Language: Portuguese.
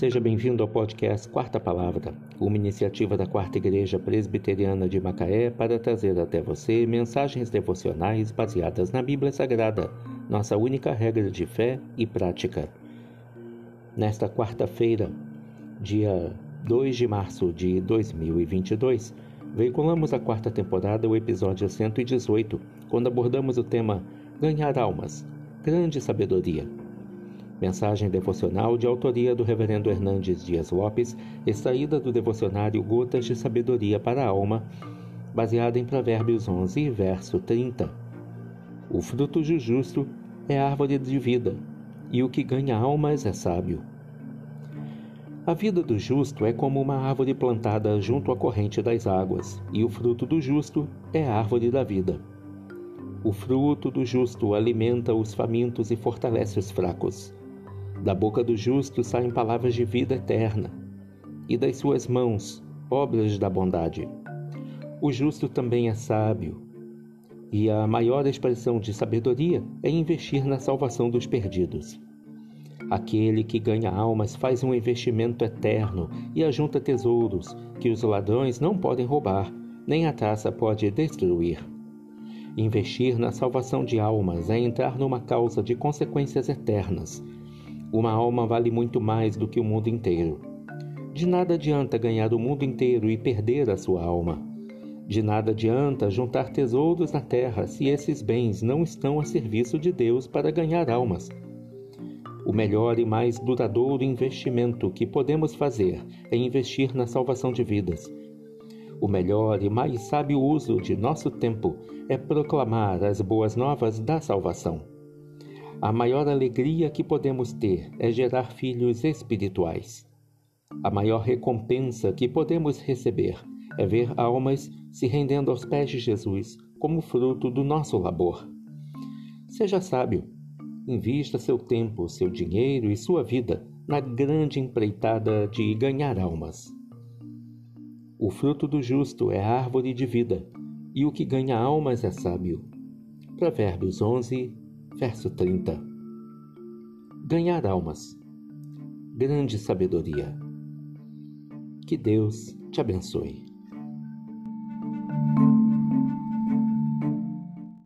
Seja bem-vindo ao podcast Quarta Palavra, uma iniciativa da Quarta Igreja Presbiteriana de Macaé para trazer até você mensagens devocionais baseadas na Bíblia Sagrada, nossa única regra de fé e prática. Nesta quarta-feira, dia 2 de março de 2022, veiculamos a quarta temporada, o episódio 118, quando abordamos o tema Ganhar Almas, Grande Sabedoria. Mensagem devocional de autoria do Reverendo Hernandes Dias Lopes, extraída do devocionário Gotas de Sabedoria para a Alma, baseada em Provérbios 11, verso 30. O fruto do justo é árvore de vida, e o que ganha almas é sábio. A vida do justo é como uma árvore plantada junto à corrente das águas, e o fruto do justo é a árvore da vida. O fruto do justo alimenta os famintos e fortalece os fracos. Da boca do justo saem palavras de vida eterna, e das suas mãos, obras da bondade. O justo também é sábio, e a maior expressão de sabedoria é investir na salvação dos perdidos. Aquele que ganha almas faz um investimento eterno e ajunta tesouros que os ladrões não podem roubar, nem a traça pode destruir. Investir na salvação de almas é entrar numa causa de consequências eternas uma alma vale muito mais do que o mundo inteiro. De nada adianta ganhar o mundo inteiro e perder a sua alma. De nada adianta juntar tesouros na terra se esses bens não estão a serviço de Deus para ganhar almas. O melhor e mais duradouro investimento que podemos fazer é investir na salvação de vidas. O melhor e mais sábio uso de nosso tempo é proclamar as boas novas da salvação. A maior alegria que podemos ter é gerar filhos espirituais. A maior recompensa que podemos receber é ver almas se rendendo aos pés de Jesus como fruto do nosso labor. Seja sábio, invista seu tempo, seu dinheiro e sua vida na grande empreitada de ganhar almas. O fruto do justo é árvore de vida, e o que ganha almas é sábio. Provérbios 11, verso 30. Ganhar almas. Grande sabedoria. Que Deus te abençoe.